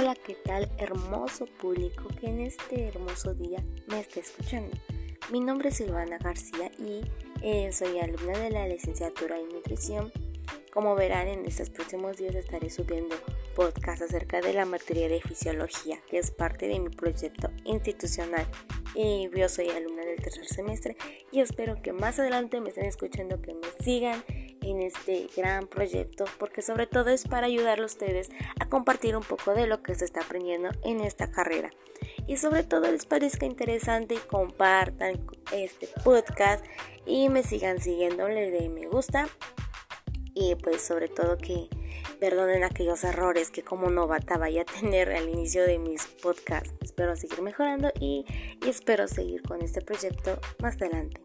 Hola, ¿qué tal hermoso público que en este hermoso día me está escuchando? Mi nombre es Silvana García y eh, soy alumna de la licenciatura en nutrición. Como verán, en estos próximos días estaré subiendo podcast acerca de la materia de fisiología, que es parte de mi proyecto institucional. Y yo soy alumna del tercer semestre y espero que más adelante me estén escuchando, que me sigan en este gran proyecto porque sobre todo es para ayudarle a ustedes a compartir un poco de lo que se está aprendiendo en esta carrera y sobre todo les parezca interesante y compartan este podcast y me sigan siguiendo, le den me gusta y pues sobre todo que perdonen aquellos errores que como novata vaya a tener al inicio de mis podcasts. Espero seguir mejorando y, y espero seguir con este proyecto más adelante.